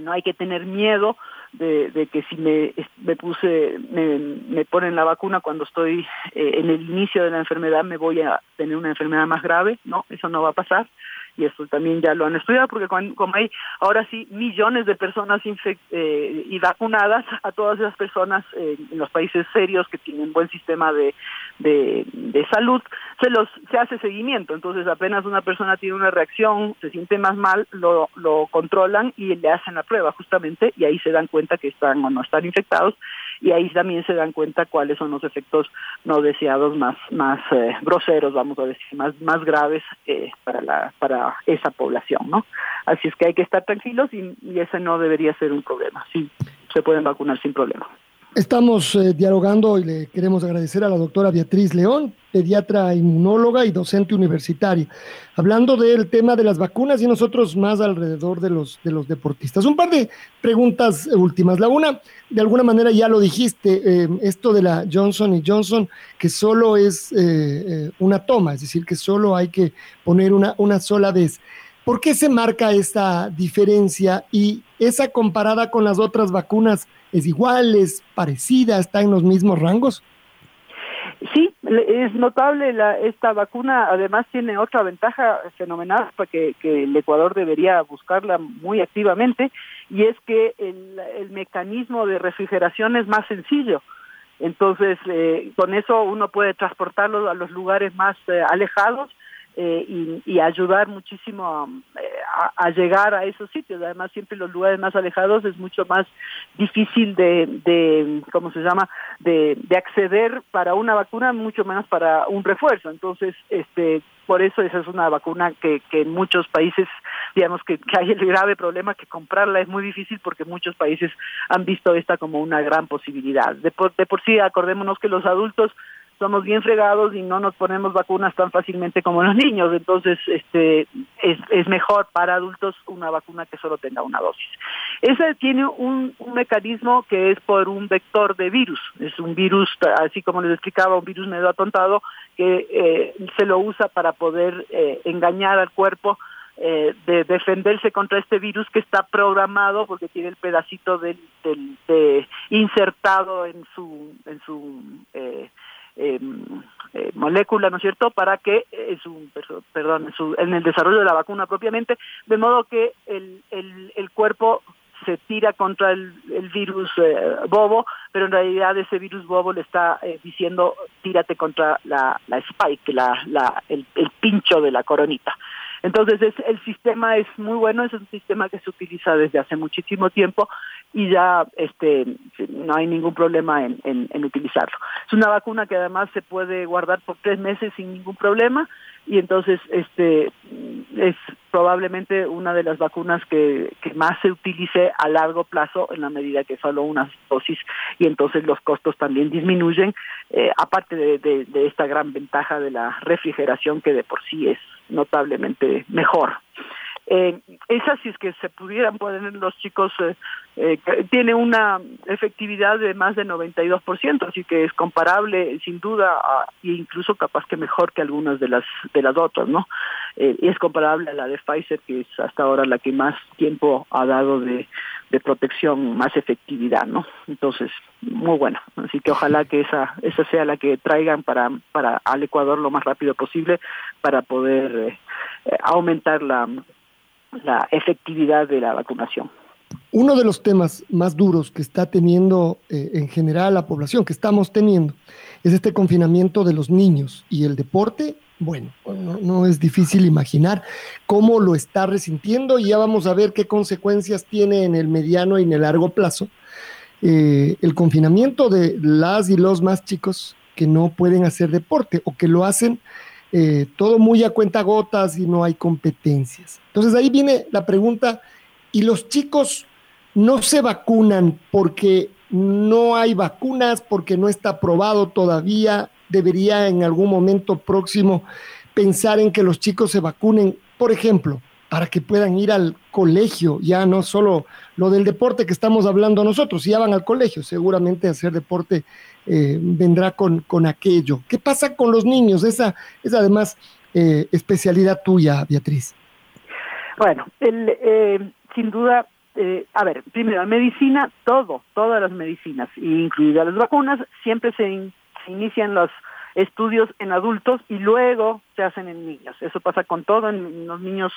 no hay que tener miedo de, de que si me, me puse, me, me, ponen la vacuna cuando estoy eh, en el inicio de la enfermedad, me voy a tener una enfermedad más grave, no, eso no va a pasar y esto también ya lo han estudiado porque como hay ahora sí millones de personas eh, y vacunadas a todas esas personas en los países serios que tienen buen sistema de, de, de, salud se los se hace seguimiento. Entonces apenas una persona tiene una reacción se siente más mal lo, lo controlan y le hacen la prueba justamente y ahí se dan cuenta que están o no están infectados y ahí también se dan cuenta cuáles son los efectos no deseados más más eh, groseros vamos a decir más más graves eh, para la para esa población no así es que hay que estar tranquilos y, y ese no debería ser un problema. Sí se pueden vacunar sin problema Estamos eh, dialogando y le queremos agradecer a la doctora Beatriz León, pediatra inmunóloga y docente universitaria, hablando del tema de las vacunas y nosotros más alrededor de los, de los deportistas. Un par de preguntas últimas. La una, de alguna manera ya lo dijiste, eh, esto de la Johnson y Johnson, que solo es eh, una toma, es decir, que solo hay que poner una, una sola vez. ¿Por qué se marca esta diferencia y esa comparada con las otras vacunas? Es igual, es parecida, está en los mismos rangos? Sí, es notable la, esta vacuna, además tiene otra ventaja fenomenal porque que el Ecuador debería buscarla muy activamente y es que el, el mecanismo de refrigeración es más sencillo. Entonces, eh, con eso uno puede transportarlo a los lugares más eh, alejados eh, y, ayudar muchísimo eh, a, llegar a esos sitios. Además, siempre los lugares más alejados es mucho más difícil de, de ¿cómo se llama?, de, de acceder para una vacuna, mucho menos para un refuerzo. Entonces, este por eso esa es una vacuna que, que en muchos países, digamos que, que, hay el grave problema que comprarla es muy difícil porque muchos países han visto esta como una gran posibilidad. De por, de por sí, acordémonos que los adultos somos bien fregados y no nos ponemos vacunas tan fácilmente como los niños, entonces este es, es mejor para adultos una vacuna que solo tenga una dosis. Esa tiene un, un mecanismo que es por un vector de virus, es un virus, así como les explicaba, un virus medio atontado que eh, se lo usa para poder eh, engañar al cuerpo eh, de defenderse contra este virus que está programado porque tiene el pedacito del, del de insertado en su en su eh, eh, eh, molécula, ¿no es cierto?, para que, eh, su, perdón, su, en el desarrollo de la vacuna propiamente, de modo que el, el, el cuerpo se tira contra el, el virus eh, bobo, pero en realidad ese virus bobo le está eh, diciendo tírate contra la, la spike, la, la, el pincho de la coronita. Entonces es, el sistema es muy bueno, es un sistema que se utiliza desde hace muchísimo tiempo y ya este no hay ningún problema en, utilizarlo. Es una vacuna que además se puede guardar por tres meses sin ningún problema y entonces este es probablemente una de las vacunas que, que más se utilice a largo plazo en la medida que solo una dosis y entonces los costos también disminuyen, eh, aparte de, de, de esta gran ventaja de la refrigeración que de por sí es notablemente mejor. Eh, esas, si es que se pudieran poner los chicos, eh, eh, tiene una efectividad de más de 92%, así que es comparable sin duda e incluso capaz que mejor que algunas de las de las otras, ¿no? Eh, y es comparable a la de Pfizer, que es hasta ahora la que más tiempo ha dado de, de protección, más efectividad, ¿no? Entonces, muy bueno. Así que ojalá que esa esa sea la que traigan para para al Ecuador lo más rápido posible para poder eh, aumentar la la efectividad de la vacunación. Uno de los temas más duros que está teniendo eh, en general la población, que estamos teniendo, es este confinamiento de los niños y el deporte. Bueno, no, es difícil imaginar cómo lo está resintiendo y ya vamos a ver qué consecuencias tiene en el mediano y en el largo plazo eh, el confinamiento de las y los más chicos que no pueden hacer deporte o que lo hacen eh, todo muy a cuenta gotas y no hay competencias. Entonces ahí viene la pregunta, ¿y los chicos no se vacunan porque no hay vacunas, porque no está aprobado todavía? ¿Debería en algún momento próximo pensar en que los chicos se vacunen? Por ejemplo, para que puedan ir al colegio, ya no solo lo del deporte que estamos hablando nosotros, si ya van al colegio, seguramente hacer deporte eh, vendrá con, con aquello. ¿Qué pasa con los niños? Esa es además eh, especialidad tuya, Beatriz. Bueno, el, eh, sin duda, eh, a ver, primero, medicina, todo, todas las medicinas, incluidas las vacunas, siempre se, se inician los estudios en adultos y luego se hacen en niños. Eso pasa con todo, en, los niños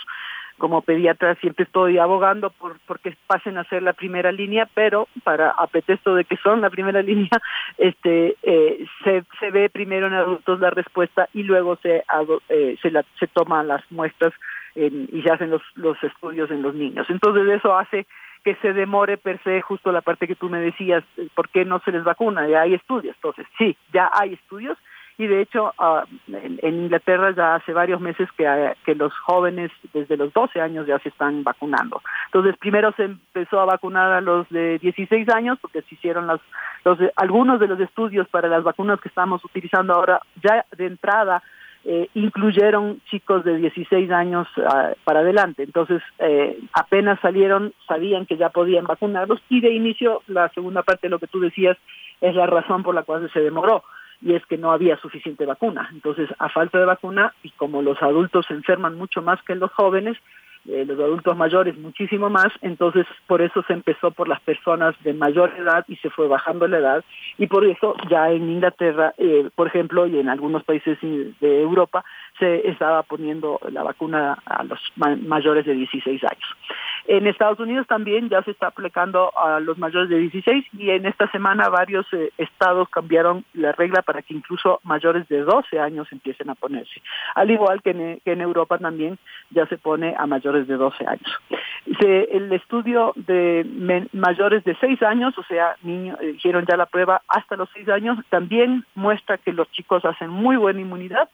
como pediatra siempre estoy abogando por porque pasen a ser la primera línea, pero para a de que son la primera (laughs) línea, este eh, se, se ve primero en adultos la respuesta y luego se eh, se, la, se toman las muestras en, y se hacen los los estudios en los niños. Entonces eso hace que se demore per se justo la parte que tú me decías, ¿por qué no se les vacuna? Ya hay estudios. Entonces, sí, ya hay estudios y de hecho uh, en, Inglaterra ya hace varios meses que, que los jóvenes desde los 12 años ya se están vacunando. Entonces primero se empezó a vacunar a los de 16 años porque se hicieron los, los algunos de los estudios para las vacunas que estamos utilizando ahora ya de entrada eh, incluyeron chicos de 16 años uh, para adelante. Entonces, eh, apenas salieron, sabían que ya podían vacunarlos y de inicio, la segunda parte de lo que tú decías es la razón por la cual se demoró y es que no había suficiente vacuna. Entonces, a falta de vacuna, y como los adultos se enferman mucho más que los jóvenes, eh, los adultos mayores muchísimo más, entonces por eso se empezó por las personas de mayor edad y se fue bajando la edad, y por eso ya en Inglaterra, eh, por ejemplo, y en algunos países de Europa, se estaba poniendo la vacuna a los mayores de 16 años. En Estados Unidos también ya se está aplicando a los mayores de 16 y en esta semana varios eh, estados cambiaron la regla para que incluso mayores de 12 años empiecen a ponerse. Al igual que en, que en Europa también ya se pone a mayores de 12 años. Se, el estudio de mayores de 6 años, o sea, niños, eh, hicieron ya la prueba hasta los 6 años, también muestra que los chicos hacen muy buena inmunidad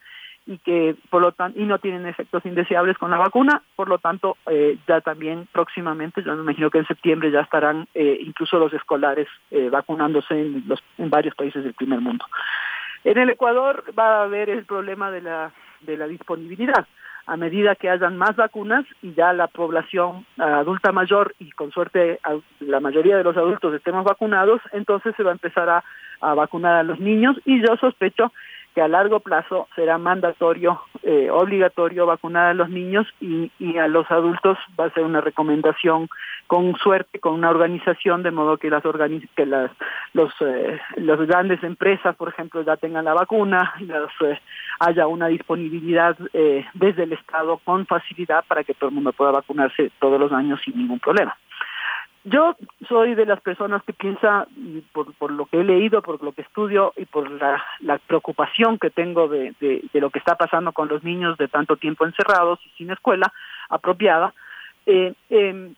y que por lo tanto y no tienen efectos indeseables con la vacuna. Por lo tanto eh, ya también próximamente yo me imagino que en septiembre ya estarán eh, incluso los escolares eh, vacunándose en los en varios países del primer mundo. En el Ecuador va a haber el problema de la de la disponibilidad. A medida que hayan más vacunas y ya la población adulta mayor y con suerte la mayoría de los adultos estemos vacunados, entonces se va a empezar a, a vacunar a los niños y yo sospecho que a largo plazo será mandatorio, eh, obligatorio vacunar a los niños y, y, a los adultos va a ser una recomendación con suerte, con una organización, de modo que las que las los eh, las grandes empresas, por ejemplo, ya tengan la vacuna, los, eh, haya una disponibilidad eh, desde el Estado con facilidad para que todo el mundo pueda vacunarse todos los años sin ningún problema. Yo soy de las personas que piensa, por, por lo que he leído, por lo que estudio y por la, la preocupación que tengo de, de, lo que está pasando con los niños de tanto tiempo encerrados y sin escuela apropiada, eh, eh,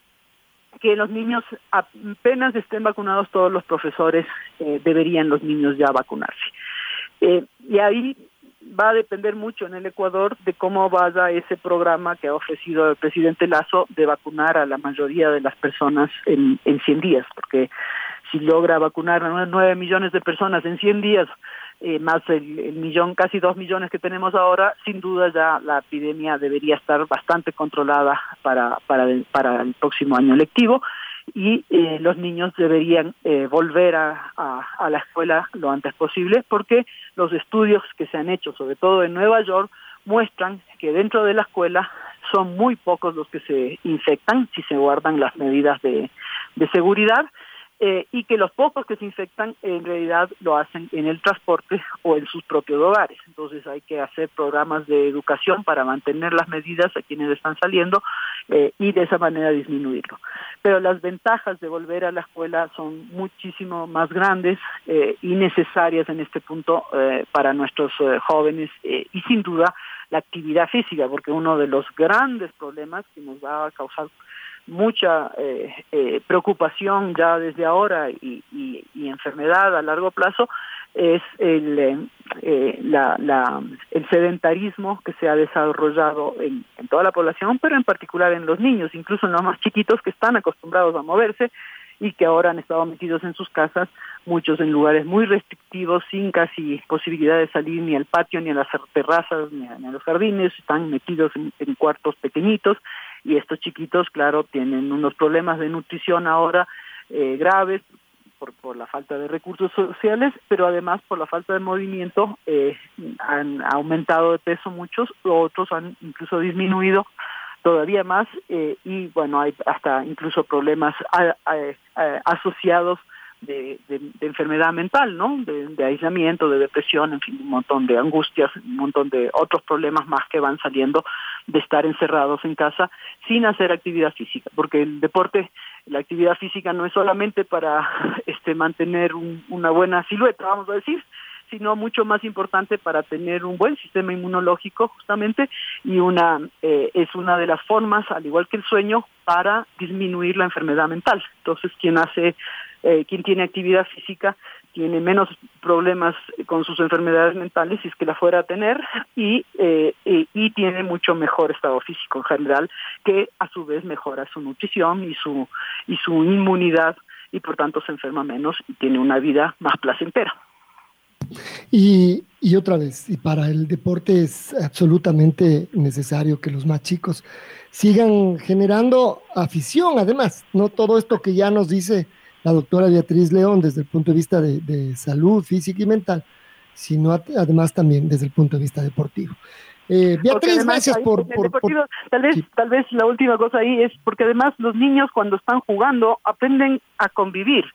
que los niños apenas estén vacunados, todos los profesores eh, deberían los niños ya vacunarse. Eh, y ahí va a depender mucho en el Ecuador de cómo vaya ese programa que ha ofrecido el presidente Lazo de vacunar a la mayoría de las personas en, en 100 días, porque si logra vacunar a 9 millones de personas en 100 días, eh, más el, el, millón, casi 2 millones que tenemos ahora, sin duda ya la epidemia debería estar bastante controlada para, para, para el próximo año lectivo y eh, los niños deberían eh, volver a, a, la escuela lo antes posible porque los estudios que se han hecho, sobre todo en Nueva York, muestran que dentro de la escuela son muy pocos los que se infectan si se guardan las medidas de seguridad eh, y que los pocos que se infectan en realidad lo hacen en el transporte o en sus propios hogares. Entonces hay que hacer programas de educación para mantener las medidas a quienes están saliendo eh, y de esa manera disminuirlo. Pero las ventajas de volver a la escuela son muchísimo más grandes eh, y necesarias en este punto eh, para nuestros jóvenes y sin duda la actividad física, porque uno de los grandes problemas que nos va a causar mucha eh, eh, preocupación ya desde ahora y, y, enfermedad a largo plazo es el, eh, la, la, el sedentarismo que se ha desarrollado en, toda la población, pero en particular en los niños, incluso en los más chiquitos que están acostumbrados a moverse y que ahora han estado metidos en sus casas, muchos en lugares muy restrictivos, sin casi posibilidad de salir ni al patio, ni a las terrazas, ni a, ni a los jardines, están metidos en cuartos pequeñitos y estos chiquitos, claro, tienen unos problemas de nutrición ahora eh, graves por, por la falta de recursos sociales, pero además por la falta de movimiento eh, han aumentado de peso muchos, otros han incluso disminuido todavía más eh, y bueno, hay hasta incluso problemas a, asociados de, de, de, enfermedad mental, ¿no? De, de, aislamiento, de depresión, en fin, un montón de angustias, un montón de otros problemas más que van saliendo de estar encerrados en casa sin hacer actividad física, porque el deporte, la actividad física no es solamente para (laughs) este mantener un, una buena silueta, vamos a decir, sino mucho más importante para tener un buen sistema inmunológico justamente y una eh, es una de las formas, al igual que el sueño, para disminuir la enfermedad mental. Entonces, quien hace eh, quien tiene actividad física tiene menos problemas con sus enfermedades mentales si es que la fuera a tener y, eh, y, y, tiene mucho mejor estado físico en general que a su vez mejora su nutrición y su y su inmunidad y por tanto se enferma menos y tiene una vida más placentera. Y, y, otra vez, y para el deporte es absolutamente necesario que los más chicos sigan generando afición, además, no todo esto que ya nos dice la doctora Beatriz León desde el punto de vista de, de salud física y mental, sino además también desde el punto de vista deportivo. Eh, Beatriz, gracias por, por, Tal vez, sí. tal vez la última cosa ahí es porque además los niños cuando están jugando aprenden a convivir.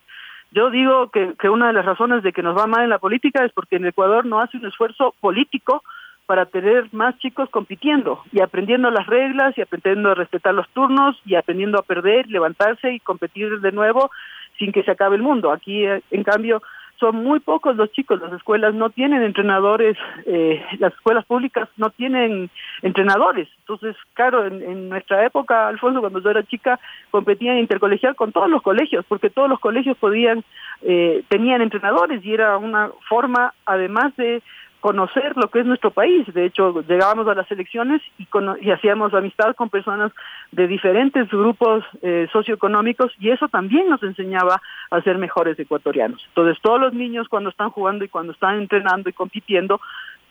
Yo digo que, que una de las razones de que nos va mal en la política es porque en Ecuador no hace un esfuerzo político para tener más chicos compitiendo y aprendiendo las reglas y aprendiendo a respetar los turnos y aprendiendo a perder, levantarse y competir de nuevo sin que se acabe el mundo. Aquí, eh, en cambio, son muy pocos los chicos, las escuelas no tienen entrenadores, eh, las escuelas públicas no tienen entrenadores. Entonces, claro, en, nuestra época, Alfonso, cuando yo era chica, competía en intercolegial con todos los colegios, porque todos los colegios podían, eh, tenían entrenadores y era una forma, además de conocer lo que es nuestro país. De hecho, llegábamos a las elecciones y, y hacíamos amistad con personas de diferentes grupos eh, socioeconómicos y eso también nos enseñaba a ser mejores ecuatorianos. Entonces, todos los niños cuando están jugando y cuando están entrenando y compitiendo,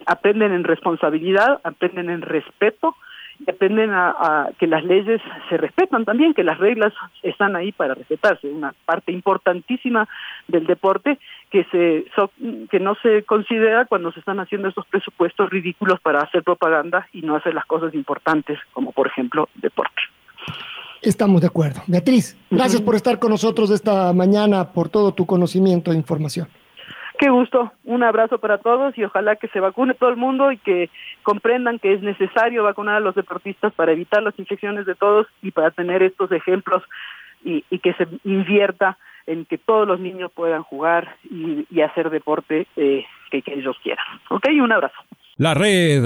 aprenden en responsabilidad, aprenden en respeto, dependen a, que las leyes se respetan también, que las reglas están ahí para respetarse. Una parte importantísima del deporte que se que no se considera cuando se están haciendo estos presupuestos ridículos para hacer propaganda y no hacer las cosas importantes, como por ejemplo deporte. Estamos de acuerdo. Beatriz, gracias por estar con nosotros esta mañana, por todo tu conocimiento e información. Qué gusto, un abrazo para todos y ojalá que se vacune todo el mundo y que comprendan que es necesario vacunar a los deportistas para evitar las infecciones de todos y para tener estos ejemplos y, que se invierta en que todos los niños puedan jugar y, hacer deporte eh, que, ellos quieran. Ok, un abrazo. La red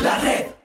La red.